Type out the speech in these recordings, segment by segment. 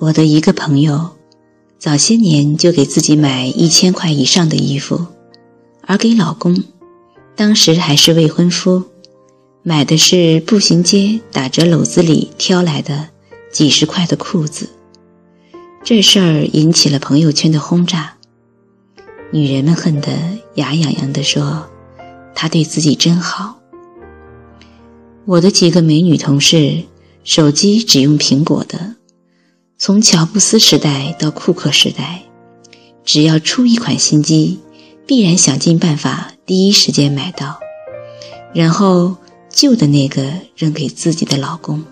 我的一个朋友，早些年就给自己买一千块以上的衣服，而给老公，当时还是未婚夫，买的是步行街打折篓子里挑来的几十块的裤子。这事儿引起了朋友圈的轰炸，女人们恨得牙痒痒地说：“他对自己真好。”我的几个美女同事，手机只用苹果的。从乔布斯时代到库克时代，只要出一款新机，必然想尽办法第一时间买到，然后旧的那个扔给自己的老公。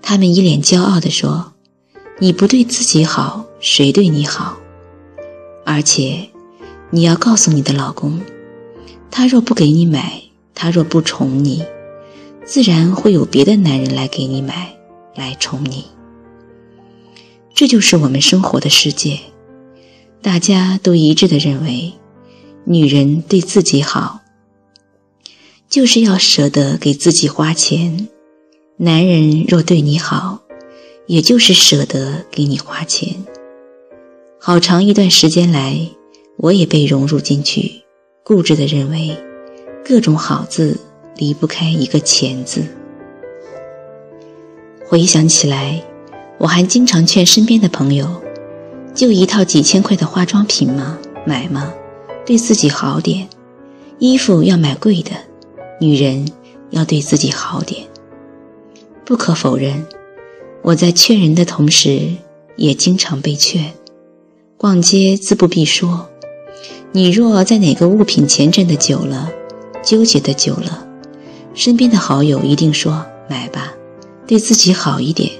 他们一脸骄傲地说：“你不对自己好，谁对你好？而且，你要告诉你的老公，他若不给你买，他若不宠你，自然会有别的男人来给你买，来宠你。”这就是我们生活的世界，大家都一致的认为，女人对自己好，就是要舍得给自己花钱；男人若对你好，也就是舍得给你花钱。好长一段时间来，我也被融入进去，固执的认为，各种好字离不开一个钱字。回想起来。我还经常劝身边的朋友，就一套几千块的化妆品吗？买吗？对自己好点。衣服要买贵的，女人要对自己好点。不可否认，我在劝人的同时，也经常被劝。逛街自不必说，你若在哪个物品前站的久了，纠结的久了，身边的好友一定说买吧，对自己好一点。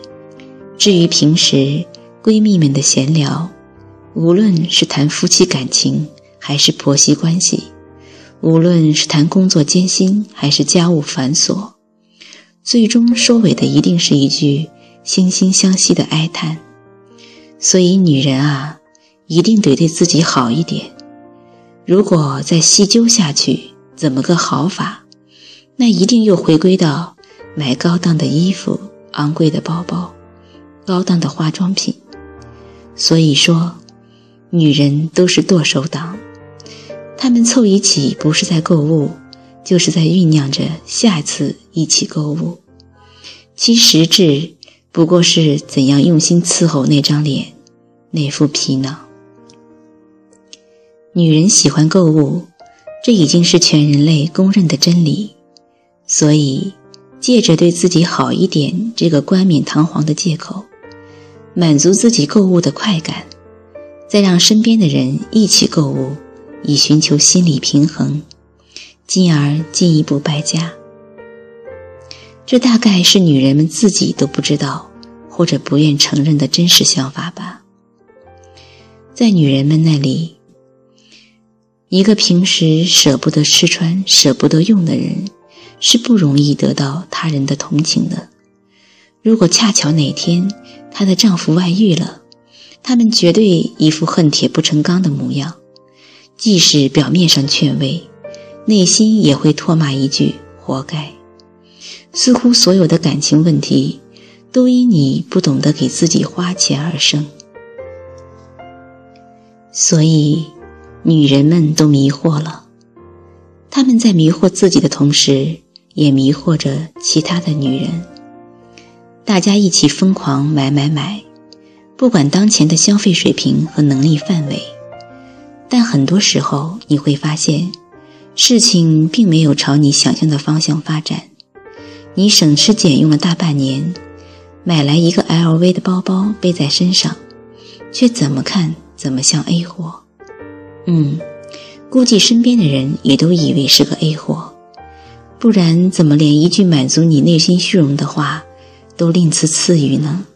至于平时闺蜜们的闲聊，无论是谈夫妻感情还是婆媳关系，无论是谈工作艰辛还是家务繁琐，最终收尾的一定是一句惺惺相惜的哀叹。所以，女人啊，一定得对自己好一点。如果再细究下去，怎么个好法？那一定又回归到买高档的衣服、昂贵的包包。高档的化妆品，所以说，女人都是剁手党。她们凑一起，不是在购物，就是在酝酿着下次一起购物。其实质不过是怎样用心伺候那张脸，那副皮囊。女人喜欢购物，这已经是全人类公认的真理。所以，借着对自己好一点这个冠冕堂皇的借口。满足自己购物的快感，再让身边的人一起购物，以寻求心理平衡，进而进一步败家。这大概是女人们自己都不知道或者不愿承认的真实想法吧。在女人们那里，一个平时舍不得吃穿、舍不得用的人，是不容易得到他人的同情的。如果恰巧哪天她的丈夫外遇了，他们绝对一副恨铁不成钢的模样，即使表面上劝慰，内心也会唾骂一句“活该”。似乎所有的感情问题都因你不懂得给自己花钱而生。所以，女人们都迷惑了，他们在迷惑自己的同时，也迷惑着其他的女人。大家一起疯狂买买买，不管当前的消费水平和能力范围，但很多时候你会发现，事情并没有朝你想象的方向发展。你省吃俭用了大半年，买来一个 LV 的包包背在身上，却怎么看怎么像 A 货。嗯，估计身边的人也都以为是个 A 货，不然怎么连一句满足你内心虚荣的话？都吝赐赐予呢。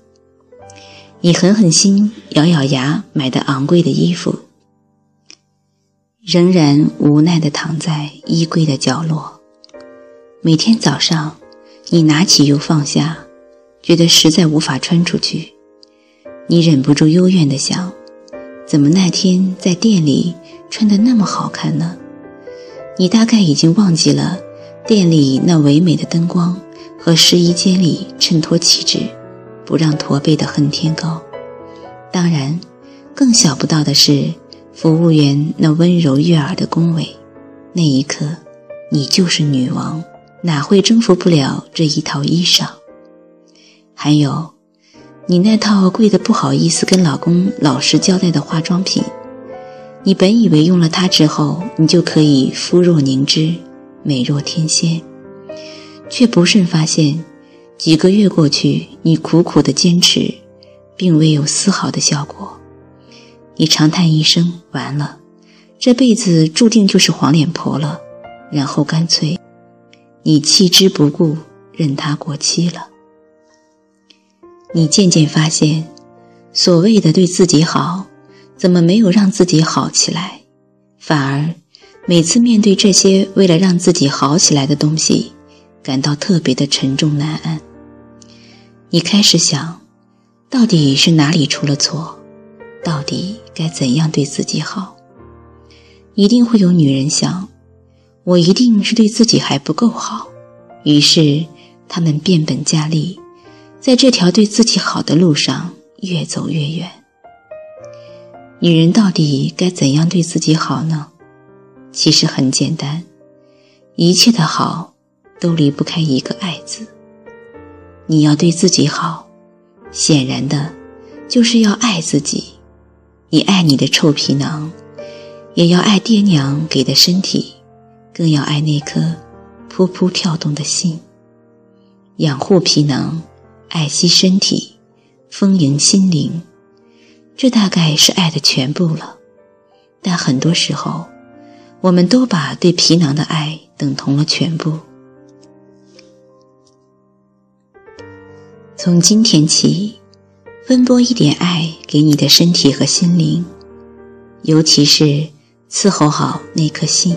你狠狠心，咬咬牙买的昂贵的衣服，仍然无奈地躺在衣柜的角落。每天早上，你拿起又放下，觉得实在无法穿出去，你忍不住幽怨地想：怎么那天在店里穿得那么好看呢？你大概已经忘记了店里那唯美的灯光。和试衣间里衬托气质，不让驼背的恨天高。当然，更想不到的是，服务员那温柔悦耳的恭维。那一刻，你就是女王，哪会征服不了这一套衣裳？还有，你那套贵的不好意思跟老公老实交代的化妆品，你本以为用了它之后，你就可以肤若凝脂，美若天仙，却不慎发现，几个月过去，你苦苦的坚持，并未有丝毫的效果。你长叹一声：“完了，这辈子注定就是黄脸婆了。”然后干脆，你弃之不顾，任它过期了。你渐渐发现，所谓的对自己好，怎么没有让自己好起来？反而每次面对这些为了让自己好起来的东西，感到特别的沉重难安。你开始想，到底是哪里出了错？到底该怎样对自己好？一定会有女人想，我一定是对自己还不够好。于是他们变本加厉。在这条对自己好的路上越走越远。女人到底该怎样对自己好呢？其实很简单，一切的好都离不开一个“爱”字。你要对自己好，显然的，就是要爱自己。你爱你的臭皮囊，也要爱爹娘给的身体，更要爱那颗噗噗跳动的心。养护皮囊。爱惜身体，丰盈心灵，这大概是爱的全部了。但很多时候，我们都把对皮囊的爱等同了全部。从今天起，分拨一点爱给你的身体和心灵，尤其是伺候好那颗心，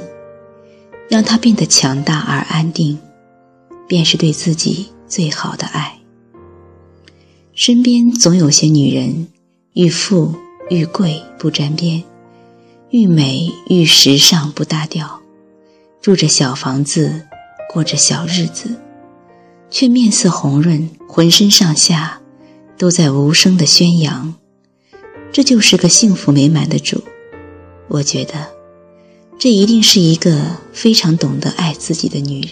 让它变得强大而安定，便是对自己最好的爱。身边总有些女人，愈富愈贵不沾边，愈美愈时尚不搭调，住着小房子，过着小日子，却面色红润，浑身上下都在无声的宣扬，这就是个幸福美满的主。我觉得，这一定是一个非常懂得爱自己的女人。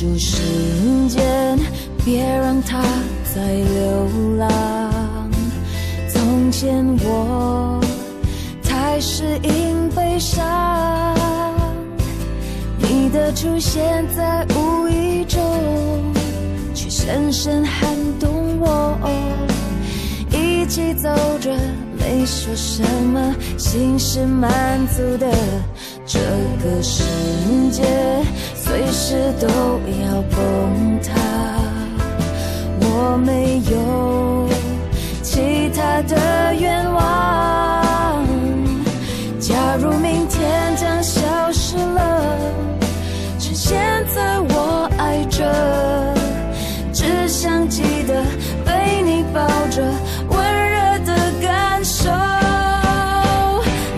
住时间，别让它再流浪。从前我太适应悲伤，你的出现在无意中，却深深撼动我。一起走着，没说什么，心是满足的。这个世界随时都要崩塌，我没有其他的愿望。假如明天将消失了，趁现在我爱着，只想记得被你抱着，温热的感受。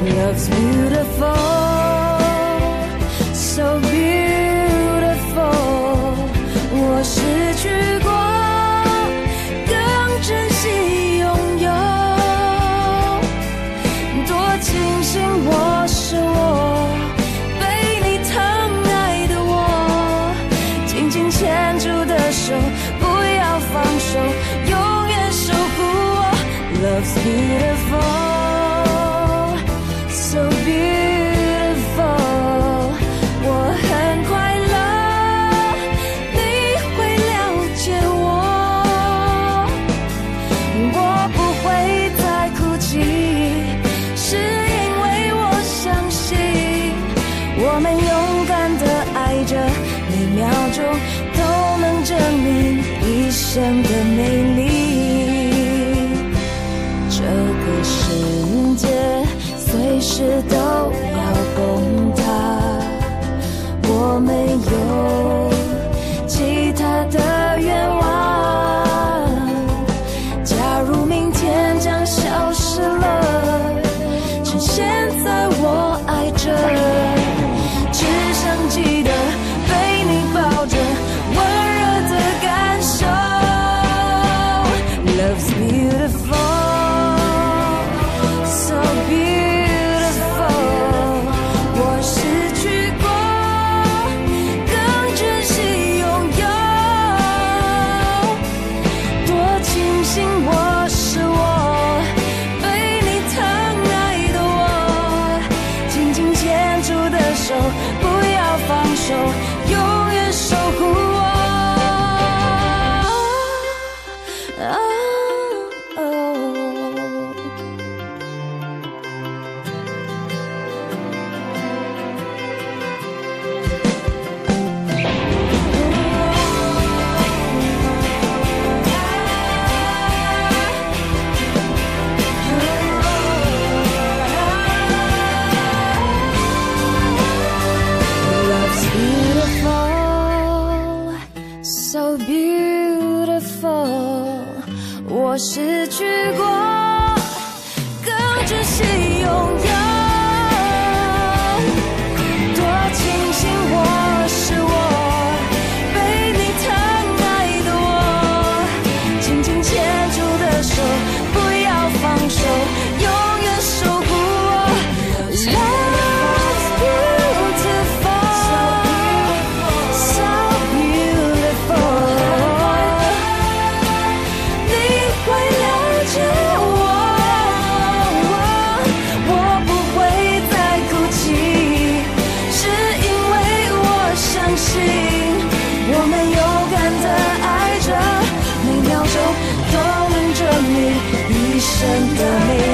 Love's beautiful. beautiful? So beautiful. 我很快乐。你会了解我。我不会再哭泣。是因为我相信。我们勇敢的爱着。每秒钟都能证明一生的美 so beautiful 我失去过更珍惜拥有真的美。